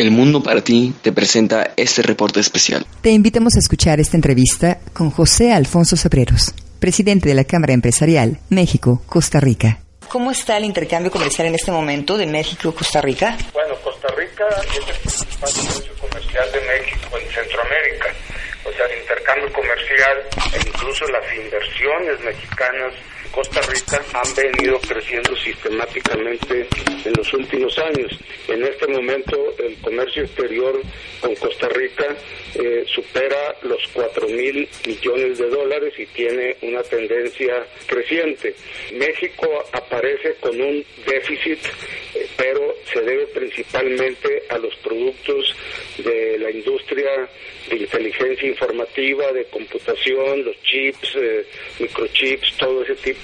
El Mundo para ti te presenta este reporte especial. Te invitamos a escuchar esta entrevista con José Alfonso Sabreros, presidente de la Cámara Empresarial México-Costa Rica. ¿Cómo está el intercambio comercial en este momento de México-Costa Rica? Bueno, Costa Rica es el principal socio comercial de México en Centroamérica. O sea, el intercambio comercial e incluso las inversiones mexicanas Costa Rica han venido creciendo sistemáticamente en los últimos años. En este momento el comercio exterior con Costa Rica eh, supera los 4 mil millones de dólares y tiene una tendencia creciente. México aparece con un déficit, eh, pero se debe principalmente a los productos de la industria de inteligencia informativa, de computación, los chips, eh, microchips, todo ese tipo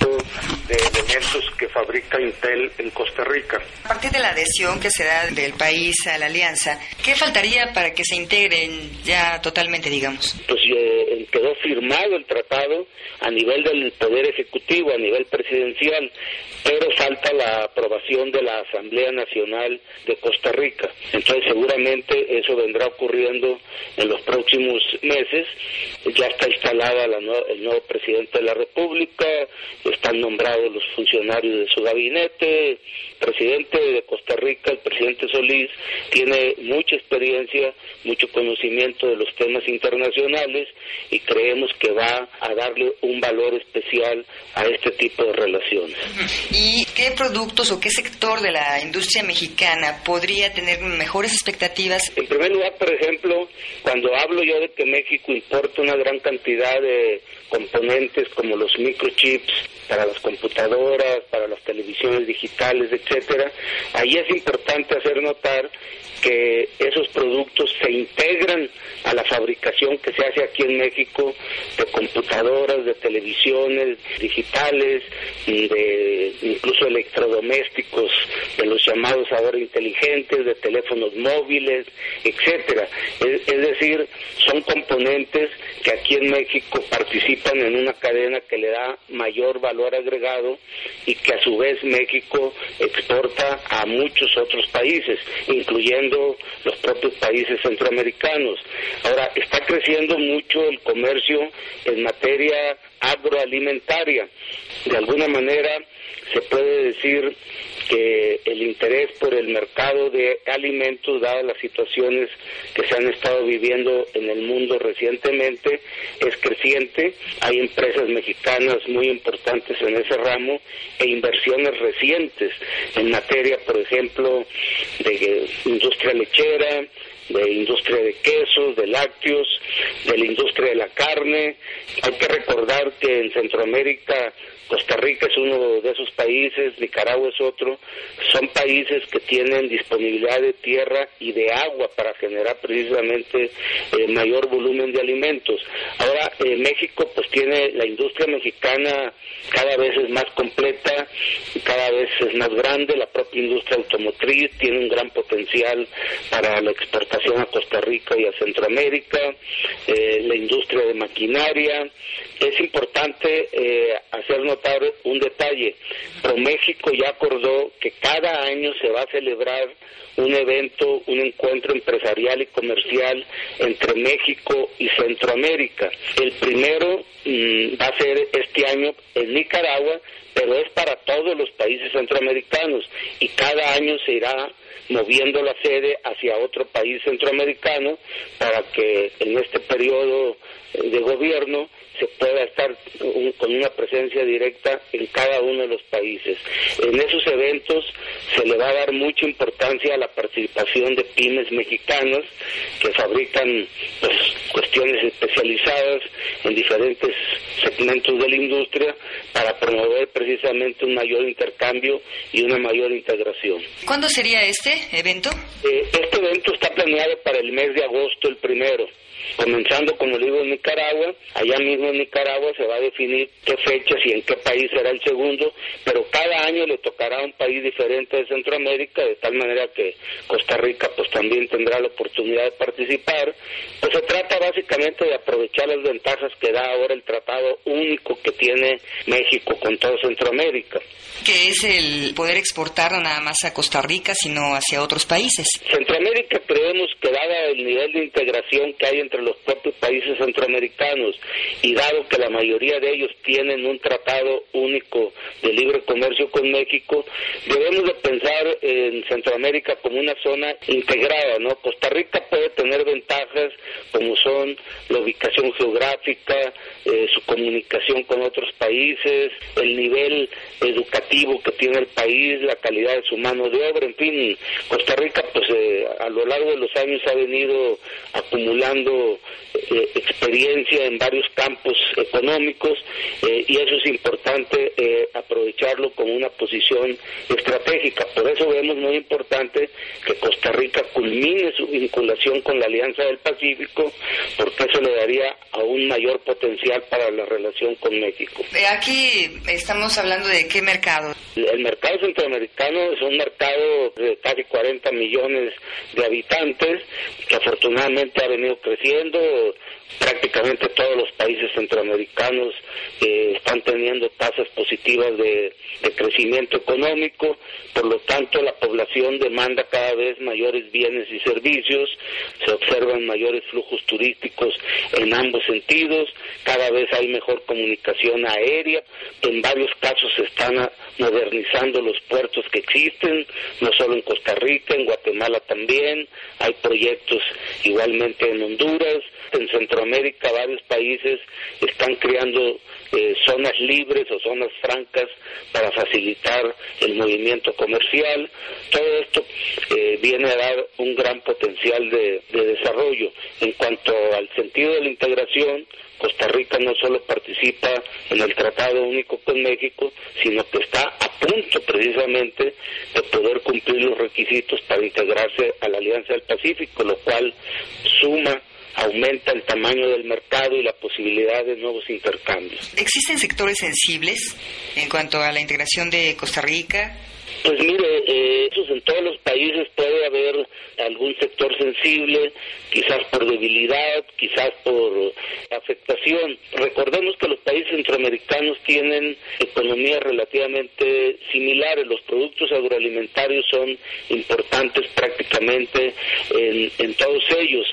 de elementos que fabrica Intel en Costa Rica. A partir de la adhesión que se da del país a la alianza, ¿qué faltaría para que se integren ya totalmente, digamos? Pues quedó firmado el tratado a nivel del Poder Ejecutivo, a nivel presidencial, pero falta la aprobación de la Asamblea Nacional de Costa Rica. Entonces seguramente eso vendrá ocurriendo en los próximos meses. Ya está instalada el nuevo presidente de la República, están nombrados los funcionarios de su gabinete, presidente de Costa Rica, el presidente Solís, tiene mucha experiencia, mucho conocimiento de los temas internacionales y creemos que va a darle un valor especial a este tipo de relaciones. ¿Y qué productos o qué sector de la industria mexicana podría tener mejores expectativas? En primer lugar, por ejemplo, cuando hablo yo de que México importa una gran cantidad de componentes como los microchips para las computadoras, para las televisiones digitales, etcétera, ahí es importante hacer notar que esos productos se integran a la fabricación que se hace aquí en México de computadoras, de televisiones digitales, de incluso electrodomésticos, de los llamados ahora inteligentes, de teléfonos móviles, etcétera. Es, es decir, son componentes que aquí en México participan en una cadena que le da mayor valor agregado y que a su vez México exporta a muchos otros países, incluyendo los propios países centroamericanos. Ahora, está creciendo mucho el comercio en materia agroalimentaria. De alguna manera se puede decir que el interés por el mercado de alimentos, dadas las situaciones que se han estado viviendo en el mundo recientemente, es creciente. Hay empresas mexicanas muy importantes en ese ramo e inversiones recientes en materia, por ejemplo, de industria lechera, de industria de quesos, de lácteos, de la industria de la carne. Hay que recordar que en Centroamérica Costa Rica es uno de esos países, Nicaragua es otro, son países que tienen disponibilidad de tierra y de agua para generar precisamente eh, mayor volumen de alimentos. Ahora, eh, México pues tiene la industria mexicana cada vez es más completa, cada vez es más grande, la propia industria automotriz tiene un gran potencial para la exportación a Costa Rica y a Centroamérica, eh, la industria de maquinaria. Es importante eh, hacer notar un detalle. ProMéxico ya acordó que cada año se va a celebrar un evento, un encuentro empresarial y comercial entre México y Centroamérica. El primero mm, va a ser este año en Nicaragua, pero es para todos los países centroamericanos y cada año se irá moviendo la sede hacia otro país centroamericano para que en este periodo de gobierno se pueda estar con una presencia directa en cada uno de los países. En esos eventos se le va a dar mucha importancia a la participación de pymes mexicanas que fabrican pues, cuestiones especializadas en diferentes segmentos de la industria para promover precisamente un mayor intercambio y una mayor integración. ¿Cuándo sería este evento? Eh, este evento está planeado para el mes de agosto el primero comenzando como le digo en Nicaragua, allá mismo en Nicaragua se va a definir qué fechas y en qué país será el segundo, pero cada año le tocará a un país diferente de Centroamérica, de tal manera que Costa Rica pues también tendrá la oportunidad de participar. Pues se trata básicamente de aprovechar las ventajas que da ahora el tratado único que tiene México con todo Centroamérica. Que es el poder exportar no nada más a Costa Rica, sino hacia otros países. Centroamérica creemos que dada el nivel de integración que hay entre los propios países centroamericanos y dado que la mayoría de ellos tienen un tratado único de libre comercio con México, debemos de pensar en Centroamérica como una zona integrada, ¿no? Costa Rica puede tener ventajas como son la ubicación geográfica, eh, su comunicación con otros países, el nivel educativo que tiene el país, la calidad de su mano de obra, en fin, Costa Rica pues eh, a lo largo de los años ha venido acumulando eh, experiencia en varios campos económicos eh, y eso es importante eh, aprovecharlo como una posición estratégica. Por eso vemos muy importante que Costa Rica culmine su vinculación con la Alianza del Pacífico porque eso le daría aún mayor potencial para la relación con México. Aquí estamos hablando de qué mercado. El mercado centroamericano es un mercado de casi 40 millones de habitantes que afortunadamente ha venido creciendo prácticamente todos los países centroamericanos eh, están teniendo tasas positivas de, crecimiento económico, por lo tanto la población demanda cada vez mayores bienes y servicios, se observan mayores flujos turísticos en ambos sentidos, cada vez hay mejor comunicación aérea, en varios casos se están modernizando los puertos que existen, no solo en Costa Rica, en Guatemala también, hay proyectos igualmente en Honduras, en Centroamérica varios países están creando eh, zonas libres o zonas francas para facilitar el movimiento comercial. Todo esto eh, viene a dar un gran potencial de desarrollo. En cuanto al sentido de la integración, Costa Rica no solo participa en el Tratado Único con México, sino que está a punto precisamente de poder cumplir los requisitos para integrarse a la Alianza del Pacífico, lo cual suma aumenta el tamaño del mercado y la posibilidad de nuevos intercambios. ¿Existen sectores sensibles en cuanto a la integración de Costa Rica? Pues mire, eh, en todos los países puede haber algún sector sensible, quizás por debilidad, quizás por afectación. Recordemos que los países centroamericanos tienen economías relativamente similares. Los productos agroalimentarios son importantes prácticamente en, todos ellos,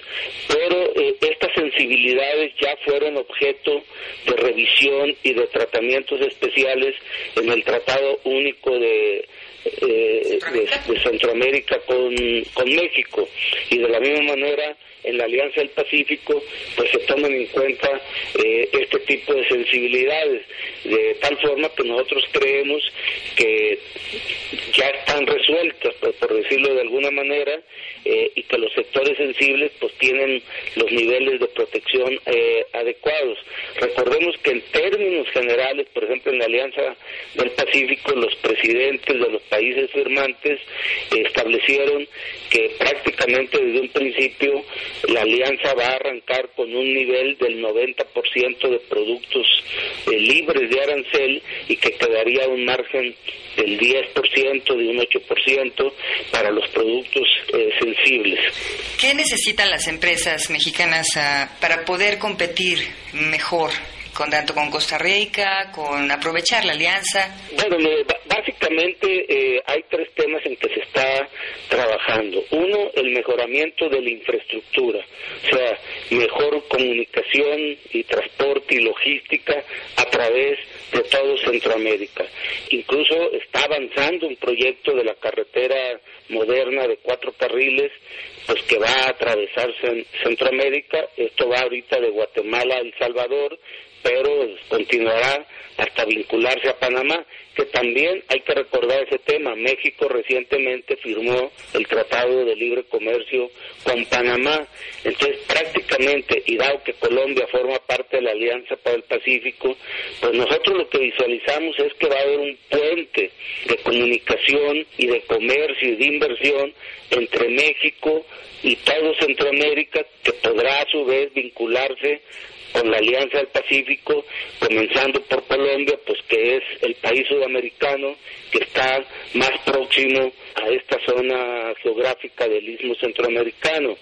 pero eh, estas sensibilidades ya fueron objeto de revisión y de tratamientos especiales en el Tratado Único de eh, de, Centroamérica con, con México. Y de la misma manera en la Alianza del Pacífico pues se toman en cuenta eh, este tipo de sensibilidades de tal forma que nosotros creemos que ya están resueltas por decirlo de alguna manera eh, y que los sectores sensibles pues tienen los niveles de protección eh, adecuados. Recordemos que en términos generales, por ejemplo en la Alianza del Pacífico, los presidentes de los países firmantes establecieron que prácticamente desde un principio la alianza va a arrancar con un nivel del 90% de productos eh, libres de arancel y que quedaría un margen del 10%, de un 8% para los productos eh, sensibles. ¿Qué necesitan las empresas mexicanas ah, para poder competir mejor con tanto con Costa Rica, con aprovechar la alianza? Bueno, básicamente eh, hay tres temas en que se está trabajando. Uno, el mejoramiento de la infraestructura, o sea, mejor comunicación y transporte y logística a través de todo Centroamérica. Incluso está avanzando un proyecto de la carretera moderna de cuatro carriles pues que va a atravesar Centroamérica. Esto va ahorita de Guatemala a El Salvador pero continuará hasta vincularse a Panamá, que también hay que recordar ese tema. México recientemente firmó el Tratado de Libre Comercio con Panamá, entonces prácticamente, y dado que Colombia forma parte de la Alianza para el Pacífico, pues nosotros lo que visualizamos es que va a haber un puente de comunicación y de comercio y de inversión entre México y todo Centroamérica, que podrá a su vez vincularse con la Alianza del Pacífico, comenzando por Colombia, pues que es el país sudamericano que está más próximo a esta zona geográfica del istmo centroamericano.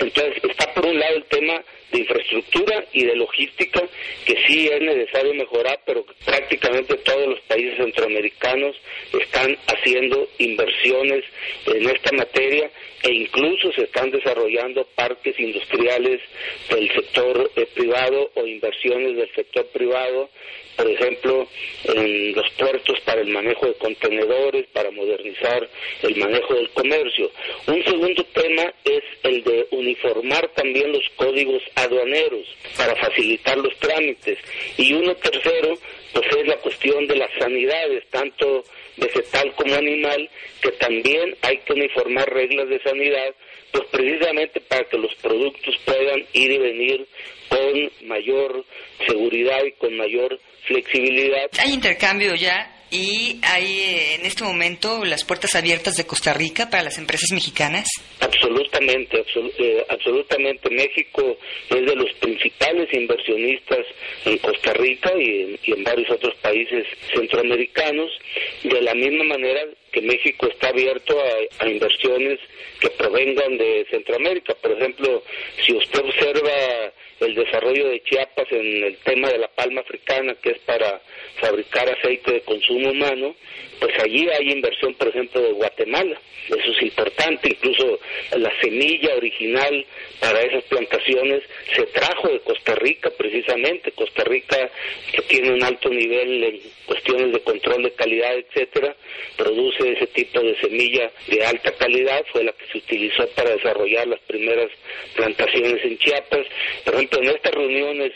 Entonces, está por un lado el tema de infraestructura y de logística que sí es necesario mejorar, pero prácticamente todos los países centroamericanos están haciendo inversiones en esta materia e incluso se están desarrollando parques industriales del sector eh, privado o inversiones del sector privado por ejemplo, en los puertos para el manejo de contenedores, para modernizar el manejo del comercio. Un segundo tema es el de uniformar también los códigos aduaneros para facilitar los trámites. Y uno tercero, pues es la cuestión de las sanidades, tanto vegetal como animal, que también hay que uniformar reglas de sanidad, pues precisamente para que los productos puedan ir y venir con mayor seguridad y con mayor flexibilidad. Hay intercambio ya y hay eh, en este momento las puertas abiertas de Costa Rica para las empresas mexicanas. Absolutamente, eh, absolutamente. México es de los principales inversionistas en Costa Rica y en, varios otros países centroamericanos. De la misma manera que México está abierto a, a inversiones que provengan de Centroamérica. Por ejemplo, si usted observa el desarrollo de Chiapas en el tema de la palma africana, que es para fabricar aceite de consumo humano, pues allí hay inversión, por ejemplo, de Guatemala. Eso es importante, incluso la semilla original para esas plantaciones se trajo de Costa Rica precisamente. Costa Rica, que tiene un alto nivel en cuestiones de control de calidad, etcétera, produce ese tipo de semilla de alta calidad, fue la que se utilizó para desarrollar las primeras plantaciones en Chiapas. Por ejemplo, en estas reuniones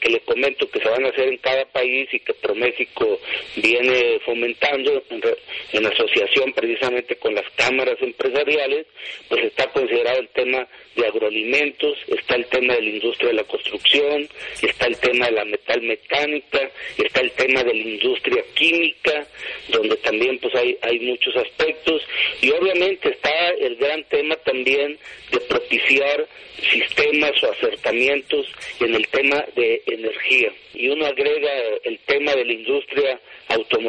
que le comento que se van a hacer en cada país y que ProMéxico viene fomentando en, asociación precisamente con las cámaras empresariales, pues está considerado el tema de agroalimentos, está el tema de la industria de la construcción, está el tema de la metal mecánica, está el tema de la industria química, donde también pues hay muchos aspectos, y obviamente está el gran tema también de propiciar sistemas o acercamientos en el tema de energía. Y uno agrega el tema de la industria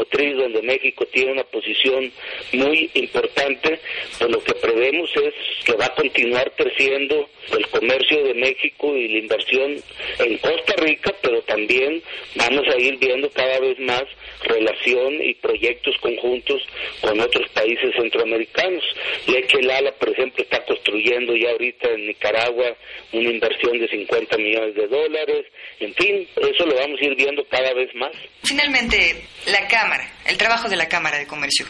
automotriz, donde México tiene una posición muy importante, pues lo que prevemos es que va a continuar creciendo el comercio de México y la inversión en Costa Rica, pero también vamos a ir viendo cada vez más relación y proyectos conjuntos con otros países centroamericanos. Lala, por ejemplo, está construyendo ya ahorita en Nicaragua una inversión de 50 millones de dólares. En fin, eso lo vamos a ir viendo cada vez más. Finalmente, la Cámara, el trabajo de la Cámara de Comercio.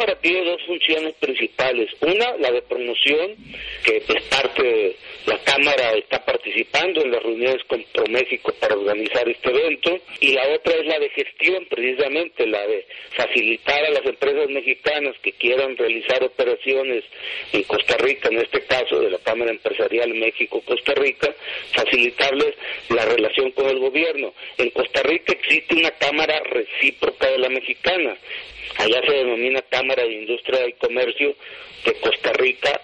Cámara tiene dos funciones principales. Una, la de promoción, que es parte la Cámara está participando en las reuniones con ProMéxico para organizar este evento y la otra es la de gestión, precisamente la de facilitar a las empresas mexicanas que quieran realizar operaciones en Costa Rica, en este caso de la Cámara Empresarial México-Costa Rica, facilitarles la relación con el gobierno. En Costa Rica existe una Cámara recíproca de la mexicana, allá se denomina Cámara de Industria y Comercio de Costa Rica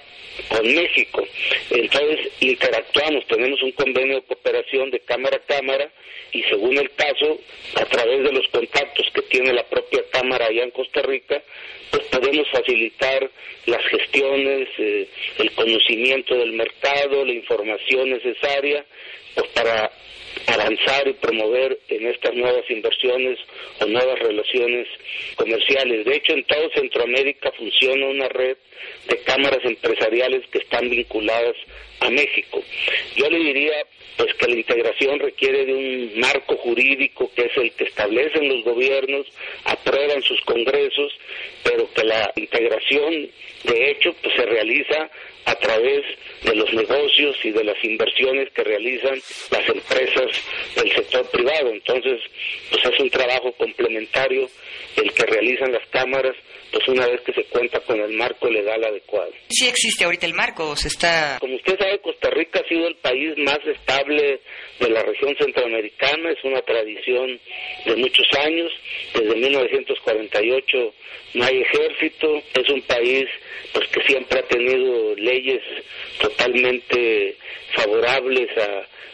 con México. Entonces interactuamos, tenemos un convenio de cooperación de cámara a cámara y según el caso, a través de los contactos que tiene la propia cámara allá en Costa Rica, pues podemos facilitar las gestiones, eh, el conocimiento del mercado, la información necesaria, pues para avanzar y promover en estas nuevas inversiones o nuevas relaciones comerciales. De hecho, en todo Centroamérica funciona una red de cámaras empresariales que están vinculadas a México. Yo le diría pues que la integración requiere de un marco jurídico que es el que establecen los gobiernos, aprueban sus congresos, pero que la integración de hecho pues se realiza a través de los negocios y de las inversiones que realizan las empresas del sector privado. Entonces, pues es un trabajo complementario el que realizan las cámaras, pues una vez que se cuenta con el marco legal adecuado. Sí existe ahorita el marco, se está... Como usted sabe, Costa Rica ha sido el país más estable de la región centroamericana, es una tradición de muchos años, desde 1948 no hay ejército, es un país pues que siempre ha tenido leyes totalmente favorables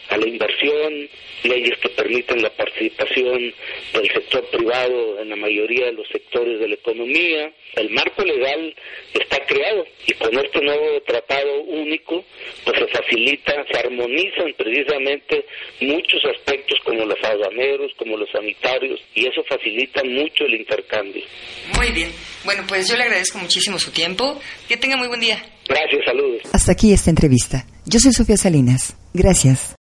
a la inversión, leyes que permiten la participación del sector privado en la mayoría de los sectores de la economía. El marco legal está creado y con este nuevo tratado único pues se facilita, se armonizan precisamente muchos aspectos como los aduaneros, como los sanitarios y eso facilita mucho el intercambio. Muy bien. Bueno, pues yo le agradezco muchísimo su tiempo. Que tenga muy buen día. Gracias, saludos. Hasta aquí esta entrevista. Yo soy Sofía Salinas. Gracias.